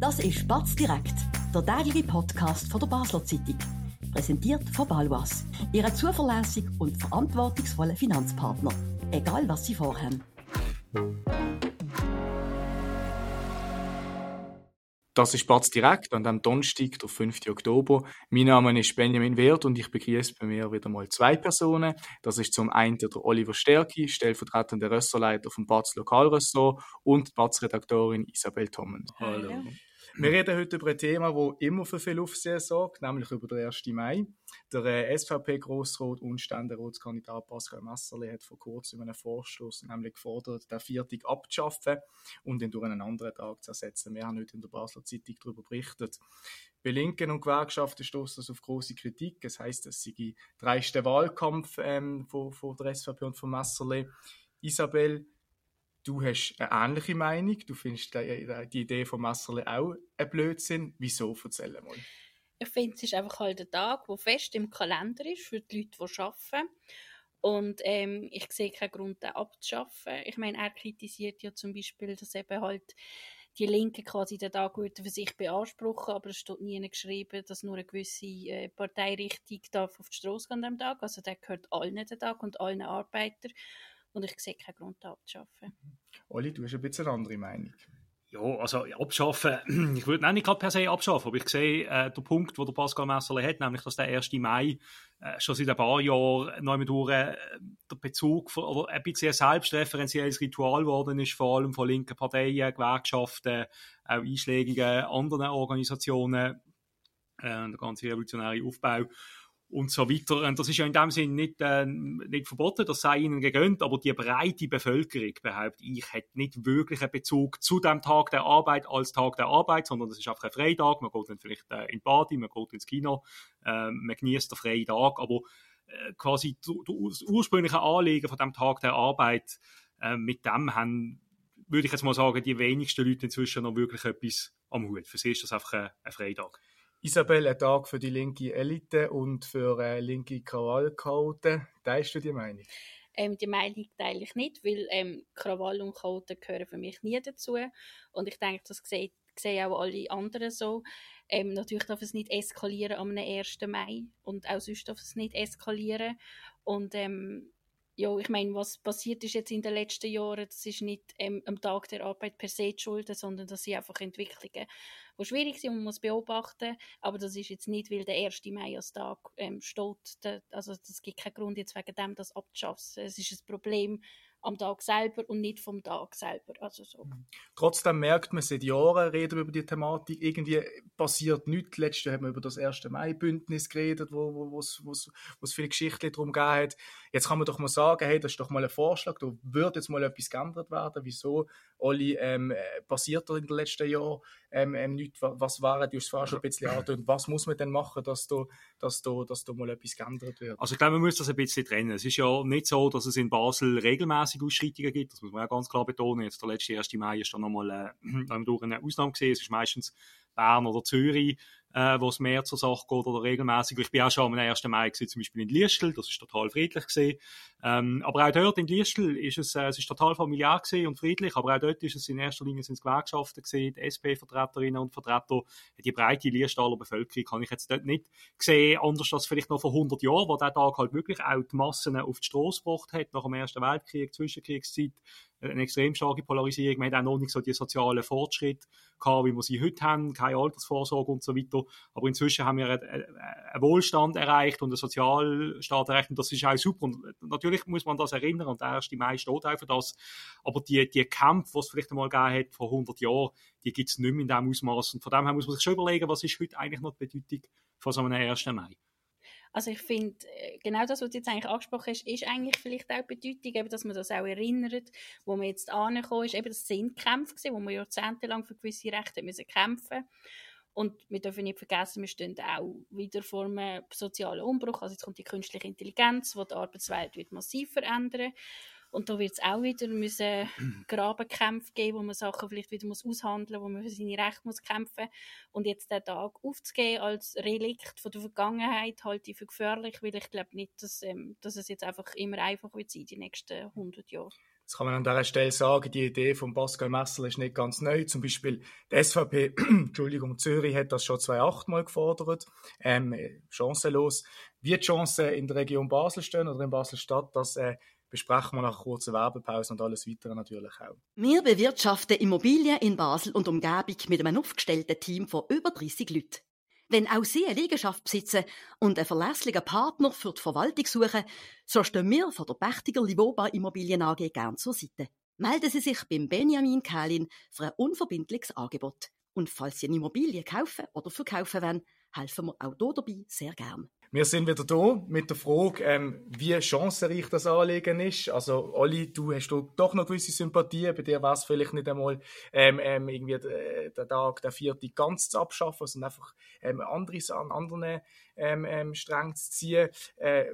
Das ist Batz direkt, der tägliche Podcast von der Basler Zeitung. Präsentiert von Balwas, Ihrem zuverlässigen und verantwortungsvollen Finanzpartner. Egal was Sie vorhaben. Das ist Batz direkt an dem Donnerstag, der 5. Oktober. Mein Name ist Benjamin Wert und ich begrüße bei mir wieder mal zwei Personen. Das ist zum einen der Oliver Stärki, stellvertretender Rösserleiter vom Batz Lokalressort und die Batz-Redaktorin Isabel Tommen. Hallo. Wir reden heute über ein Thema, das immer für viel Aufsehen sorgt, nämlich über den 1. Mai. Der äh, SVP-Grossrat und Ständeratskandidat Pascal Messerli hat vor kurzem einen Vorstoß nämlich gefordert, den Viertag abzuschaffen und ihn durch einen anderen Tag zu ersetzen. Wir haben heute in der Basler Zeitung darüber berichtet. Bei Linken und Gewerkschaften stoßt das auf große Kritik. Es heißt, es sei der Wahlkampf ähm, von, von der SVP und von Messerli. Isabel, du hast eine ähnliche Meinung. Du findest die Idee von Messerli auch ein Blödsinn. Wieso? Erzähl mal. Ich finde, es ist einfach halt ein Tag, der fest im Kalender ist für die Leute, die arbeiten. Und ähm, ich sehe keinen Grund, den abzuschaffen. Ich meine, er kritisiert ja zum Beispiel, dass eben halt die Linken quasi den Tag für sich beanspruchen, aber es steht nie geschrieben, dass nur eine gewisse äh, Parteirichtung darf auf die Straße gehen am Tag. Also der gehört allen den Tag und allen Arbeitern. Und ich sehe keinen Grund, den abzuschaffen. Olli, du hast ein bisschen eine andere Meinung. Ja, also abschaffen, ich würde nicht gerade per se abschaffen, aber ich sehe äh, den Punkt, wo der Pascal Messerle hat, nämlich, dass der 1. Mai äh, schon seit ein paar Jahren neu durch äh, der Bezug von, oder ein bisschen ein selbstreferenzielles Ritual geworden ist, vor allem von linken Parteien, Gewerkschaften, auch einschlägigen anderen Organisationen, äh, der ganze revolutionäre Aufbau und so weiter. Und das ist ja in dem Sinn nicht, äh, nicht verboten, das sei ihnen gegönnt, aber die breite Bevölkerung, behauptet ich, hat nicht wirklich einen Bezug zu dem Tag der Arbeit als Tag der Arbeit, sondern das ist einfach ein Freitag, man geht dann vielleicht äh, in die Party, man geht ins Kino, äh, man genießt den freien Tag, aber äh, quasi das ursprüngliche Anliegen von dem Tag der Arbeit, äh, mit dem haben, würde ich jetzt mal sagen, die wenigsten Leute inzwischen noch wirklich etwas am Hut. Für sie ist das einfach ein, ein Freitag. Isabel, ein Tag für die linke Elite und für äh, linke Krawallchaoten. Teilst du die Meinung? Ähm, die Meinung teile ich nicht, weil ähm, Krawall und Chaoten gehören für mich nie dazu. Und ich denke, das sehen, sehen auch alle anderen so. Ähm, natürlich darf es nicht eskalieren am 1. Mai und auch sonst darf es nicht eskalieren. Und ähm, ja, ich meine, was passiert ist jetzt in den letzten Jahren, das ist nicht ähm, am Tag der Arbeit per se die Schuld, sondern das sind einfach Entwicklungen, die schwierig sind und man muss beobachten. Aber das ist jetzt nicht, weil der 1. Mai als Tag ähm, steht. Also es gibt keinen Grund jetzt wegen dem das abzuschaffen. Es ist ein Problem, am Tag selber und nicht vom Tag selber. Also so. Mhm. Trotzdem merkt man, seit Jahren reden wir über die Thematik, irgendwie passiert nichts. Letztes Jahr haben wir über das 1. Mai-Bündnis geredet, wo, wo, wo, wo, wo es viele Geschichten darum geht. Jetzt kann man doch mal sagen, hey, das ist doch mal ein Vorschlag, da würde jetzt mal etwas geändert werden. Wieso, Olli, ähm, äh, passiert da in den letzten Jahren ähm, ähm, nichts? Was wäre, du hast es vorher schon ein bisschen angedeutet, was muss man denn machen, dass da, dass da, dass da mal etwas geändert wird? Also ich glaube, man muss das ein bisschen trennen. Es ist ja nicht so, dass es in Basel regelmäßig Ausschreitungen gibt, das muss man auch ganz klar betonen. Jetzt der letzte 1. Mai ist da nochmal äh, durch eine Ausnahme gesehen. Es ist meistens Bern oder Zürich, äh, wo es mehr zur Sache geht oder regelmäßig. Ich bin auch schon am 1. Mai gewesen, zum Beispiel in Liestel, das ist total friedlich gesehen. Ähm, aber auch dort in Liestel ist es, äh, es ist total familiär und friedlich, aber auch dort ist es in erster Linie sind Gewerkschaften gesehen, die SP-Vertreterinnen und Vertreter, die breite Liestaler Bevölkerung kann ich jetzt dort nicht sehen, anders als vielleicht noch vor 100 Jahren, wo der Tag halt wirklich auch die Massen auf die Straße gebracht hat, nach dem Ersten Weltkrieg, Zwischenkriegszeit, eine extrem starke Polarisierung. Wir haben auch noch nicht so die sozialen Fortschritte gehabt, wie wir sie heute haben, keine Altersvorsorge und so weiter. Aber inzwischen haben wir einen, Wohlstand erreicht und einen Sozialstaat erreicht und das ist auch super. Und natürlich muss man das erinnern und der 1. Mai steht auch für das. Aber die, die Kämpfe, die es vielleicht einmal gegeben hat vor 100 Jahren, die gibt es nicht mehr in diesem Ausmaß. Und von dem her muss man sich schon überlegen, was ist heute eigentlich noch die Bedeutung von so einem 1. Mai. Also ich finde, äh, genau das, was du jetzt eigentlich angesprochen hast, ist eigentlich vielleicht auch die Bedeutung, eben, dass man das auch erinnert, wo man jetzt angekommen ist. Eben, das sind Kämpfe gewesen, wo man jahrzehntelang für gewisse Rechte müssen kämpfen und wir dürfen nicht vergessen, wir stehen auch wieder vor einem sozialen Umbruch. Also jetzt kommt die künstliche Intelligenz, die die Arbeitswelt wird massiv verändern und da wird es auch wieder müssen Grabenkämpfe geben, wo man Sachen vielleicht wieder muss aushandeln muss, wo man für seine Rechte muss kämpfen Und jetzt den Tag aufzugeben als Relikt von der Vergangenheit halte ich für gefährlich, weil ich glaube nicht, dass, ähm, dass es jetzt einfach immer einfach wird sein, die nächsten 100 Jahre. Das kann man an dieser Stelle sagen, die Idee von Pascal Messel ist nicht ganz neu. Zum Beispiel die SVP, Entschuldigung, Zürich hat das schon 2008 mal gefordert, ähm, chancenlos. Wie die Chancen in der Region Basel stehen oder in Basel-Stadt, das äh, besprechen wir nach kurzen Werbepause und alles weitere natürlich auch. Wir bewirtschaften Immobilien in Basel und Umgebung mit einem aufgestellten Team von über 30 Leuten. Wenn auch Sie eine Liegenschaft besitzen und einen verlässlichen Partner für die Verwaltung suchen, so stehen wir von der Pächtiger Livoba Immobilien AG gern zur Seite. Melden Sie sich beim Benjamin Kählin für ein unverbindliches Angebot. Und falls Sie eine Immobilie kaufen oder verkaufen wollen, helfen wir auch hier dabei sehr gern. Wir sind wieder da mit der Frage, ähm, wie chancenreich das Anliegen ist. Also, Olli, du hast doch noch gewisse Sympathien. Bei dir war es vielleicht nicht einmal ähm, ähm, irgendwie der, der Tag, der vierte ganz zu abschaffen, sondern einfach ähm, anderes an anderen ähm, ähm, Strängen zu ziehen. Äh,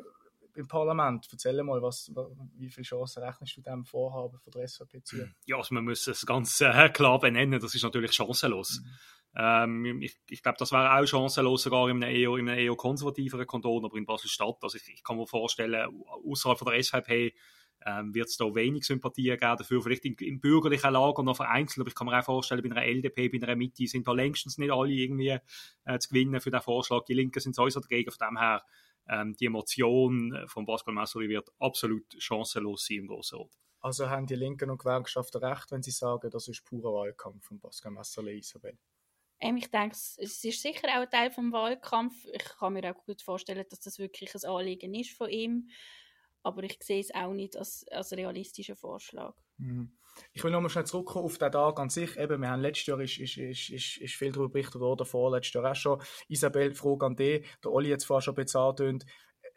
im Parlament. Erzähl mal, was, wie viele Chancen rechnest du dem Vorhaben von der SVP zu? Ja, also man muss es ganz äh, klar benennen, das ist natürlich chancenlos. Mhm. Ähm, ich, ich glaube, das wäre auch chancenlos, sogar in einem eher, in einem eher konservativeren Kanton, aber in Basel-Stadt. Also ich, ich, kann mir vorstellen, außerhalb von der SVP ähm, wird es da wenig Sympathie geben dafür. Vielleicht im, im bürgerlichen Lager noch vereinzelt, aber ich kann mir auch vorstellen, bei einer LDP, bei einer Mitte sind da längstens nicht alle irgendwie äh, zu gewinnen für den Vorschlag. Die Linken sind sowieso dagegen. Von dem her, ähm, die Emotion von Pascal Messeri wird absolut chancenlos sein im Grossen Rat. Also haben die Linken und Gewerkschaften recht, wenn sie sagen, das ist purer Wahlkampf von Pascal Messerli, Isabel? Ähm, ich denke, es ist sicher auch ein Teil des Wahlkampf. Ich kann mir auch gut vorstellen, dass das wirklich ein Anliegen ist von ihm. Aber ich sehe es auch nicht als, als realistischen Vorschlag. Mhm. Ich will nochmal schnell zurückkommen auf den Tag an sich. Eben, wir haben letztes Jahr ist, ist, ist, ist, ist viel darüber berichtet worden, vorletztes Jahr auch schon. Isabel, Frage an dich. Der Olli jetzt vorher schon bezahlt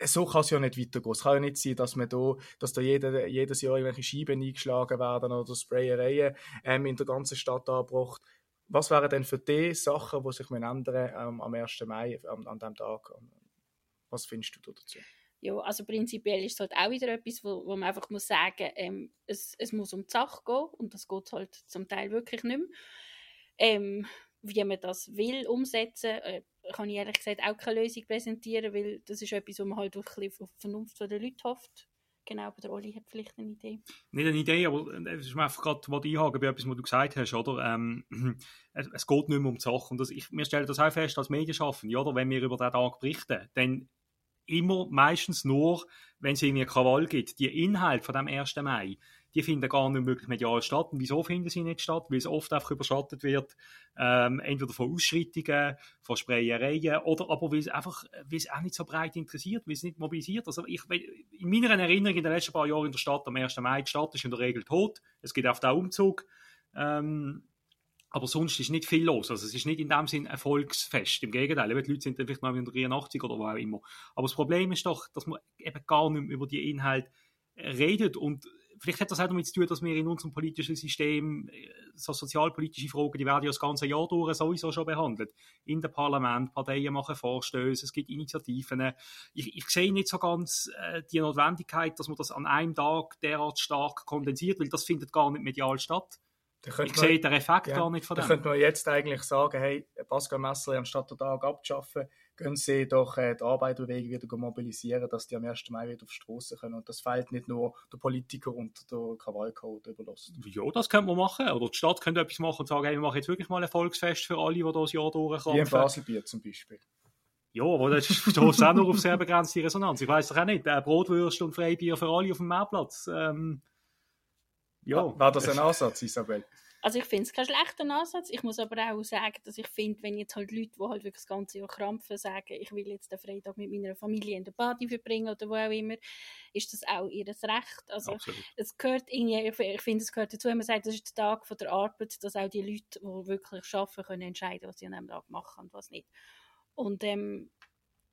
so kann es ja nicht weitergehen. Es kann ja nicht sein, dass man da, dass da jede, jedes Jahr irgendwelche Scheiben eingeschlagen werden oder Sprayereien ähm, in der ganzen Stadt angebracht was wären denn für die Sachen, die sich ändern ähm, am 1. Mai, an, an diesem Tag? Was findest du dazu? Ja, also prinzipiell ist es halt auch wieder etwas, wo, wo man einfach muss sagen, ähm, es, es muss um die Sache gehen und das geht halt zum Teil wirklich nicht mehr. Ähm, wie man das will umsetzen, äh, kann ich ehrlich gesagt auch keine Lösung präsentieren, weil das ist etwas, wo man halt wirklich auf Vernunft der Leute hofft. Genau, aber der Oli hat vielleicht eine Idee. Nicht eine Idee, aber es ist mir einfach gerade was einhaken bei etwas, was du gesagt hast, oder? Ähm, es, es, geht nicht mehr um die Sache. Und das, ich, wir stellen das auch fest als Medienschaffende, oder? Wenn wir über diesen Tag berichten, dann immer meistens nur, wenn es irgendwie Krawall gibt. Die Inhalte von dem 1. Mai, die finden gar nicht wirklich medial statt. Und wieso finden sie nicht statt? Weil es oft einfach überschattet wird, ähm, entweder von Ausschreitungen, von Sprayereien oder aber weil es einfach, weil es auch nicht so breit interessiert, weil es nicht mobilisiert. Also ich, in meiner Erinnerung in den letzten paar Jahren in der Stadt am 1. Mai, die Stadt ist in der Regel tot. Es gibt auch den Umzug. Ähm, aber sonst ist nicht viel los. Also es ist nicht in dem Sinn ein Volksfest. Im Gegenteil, die Leute sind dann vielleicht noch in der 83 oder wo auch immer. Aber das Problem ist doch, dass man eben gar nicht mehr über die Inhalte redet und vielleicht hat das auch damit zu tun, dass wir in unserem politischen System äh, so sozialpolitische Fragen, die werden ja das ganze Jahr durch sowieso schon behandelt. In dem Parlament, Parteien machen Vorstöße, es gibt Initiativen. Ich, ich sehe nicht so ganz äh, die Notwendigkeit, dass man das an einem Tag derart stark kondensiert, weil das findet gar nicht medial statt. Ich man, sehe den Effekt ja, gar nicht von dem. Da könnte man jetzt eigentlich sagen, hey, Pascal Messer, anstatt den Tag abzuschaffen, gehen sie doch äh, die Arbeiterbewegung wieder mobilisieren, dass die am 1. Mai wieder auf die Straße können. Und das fällt nicht nur der Politiker und der Krawallcode überlassen. Ja, das könnte man machen. Oder die Stadt könnte etwas machen und sagen, hey, wir machen jetzt wirklich mal ein Volksfest für alle, die das Jahr durchkommen. Wie in Baselbier zum Beispiel. Ja, aber das stößt auch nur auf sehr begrenzte Resonanz. Ich weiß doch auch nicht, äh, Brotwürste und Freibier für alle auf dem Marktplatz. Ähm, ja. War das ein Ansatz, Isabel? Also ich finde es keinen schlechten Ansatz. Ich muss aber auch sagen, dass ich finde, wenn jetzt halt Leute, die halt wirklich das ganze Jahr krampfen, sagen, ich will jetzt den Freitag mit meiner Familie in der Party verbringen oder wo auch immer, ist das auch ihr Recht. Also Absolut. es gehört irgendwie, ich finde, es gehört dazu, wenn man sagt, das ist der Tag von der Arbeit, dass auch die Leute, die wirklich arbeiten, können entscheiden, was sie an diesem Tag machen und was nicht. Und ähm,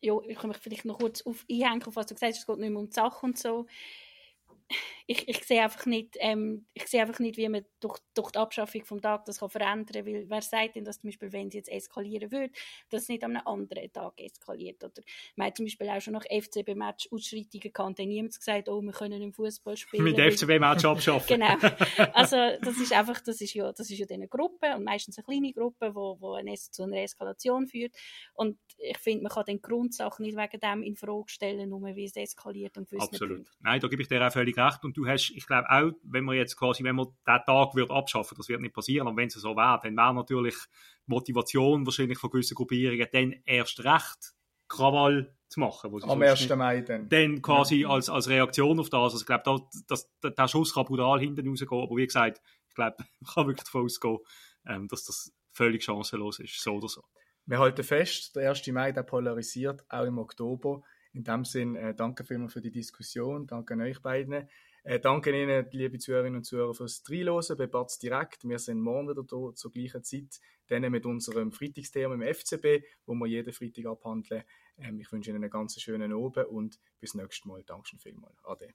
ja, ich kann mich vielleicht noch kurz auf einhängen, auf was du gesagt hast, es geht nicht mehr um die Sache und so ich, ich, sehe einfach nicht, ähm, ich sehe einfach nicht, wie man durch, durch die Abschaffung vom Tag das kann verändern kann, weil wer sagt denn, dass zum Beispiel, wenn es jetzt eskalieren würde, dass es nicht an einem anderen Tag eskaliert, oder man hat zum Beispiel auch schon nach FCB-Match Ausschreitungen gehabt, dann niemand gesagt, oh, wir können im Fußball spielen. Mit FCB-Match abschaffen. genau. Also das ist einfach, das ist ja, das ist ja eine Gruppe und meistens eine kleine Gruppe, wo, wo eine, zu einer Eskalation führt und ich finde, man kann den Grundsache nicht wegen dem in Frage stellen, nur wie es eskaliert und Absolut. Nein, da gebe ich dir auch völlig völlig recht. Und du hast, ich glaube auch, wenn man jetzt quasi, wenn man den Tag wird abschaffen, das wird nicht passieren, aber wenn es so wäre, dann wäre natürlich Motivation wahrscheinlich von gewissen Gruppierungen dann erst recht Krawall zu machen. Am 1. Mai dann. Dann quasi ja. als, als Reaktion auf das. Also ich glaube, da, das, der Schuss kann brutal hinten rausgehen, aber wie gesagt, ich glaube, man kann wirklich davon ausgehen, ähm, dass das völlig chancenlos ist, so oder so. Wir halten fest, der 1. Mai, der polarisiert, auch im Oktober. In dem Sinn, äh, danke vielmals für die Diskussion, danke an euch beiden. Äh, danke Ihnen, liebe Zuhörerinnen und Zuhörer, fürs Reinhören bei Batz Direkt. Wir sind morgen wieder da zur gleichen Zeit, dann mit unserem Freitagsthema im FCB, wo wir jeden Freitag abhandeln. Ähm, ich wünsche Ihnen einen ganz schönen Abend und bis nächstes Mal. Dankeschön vielmals. Ade.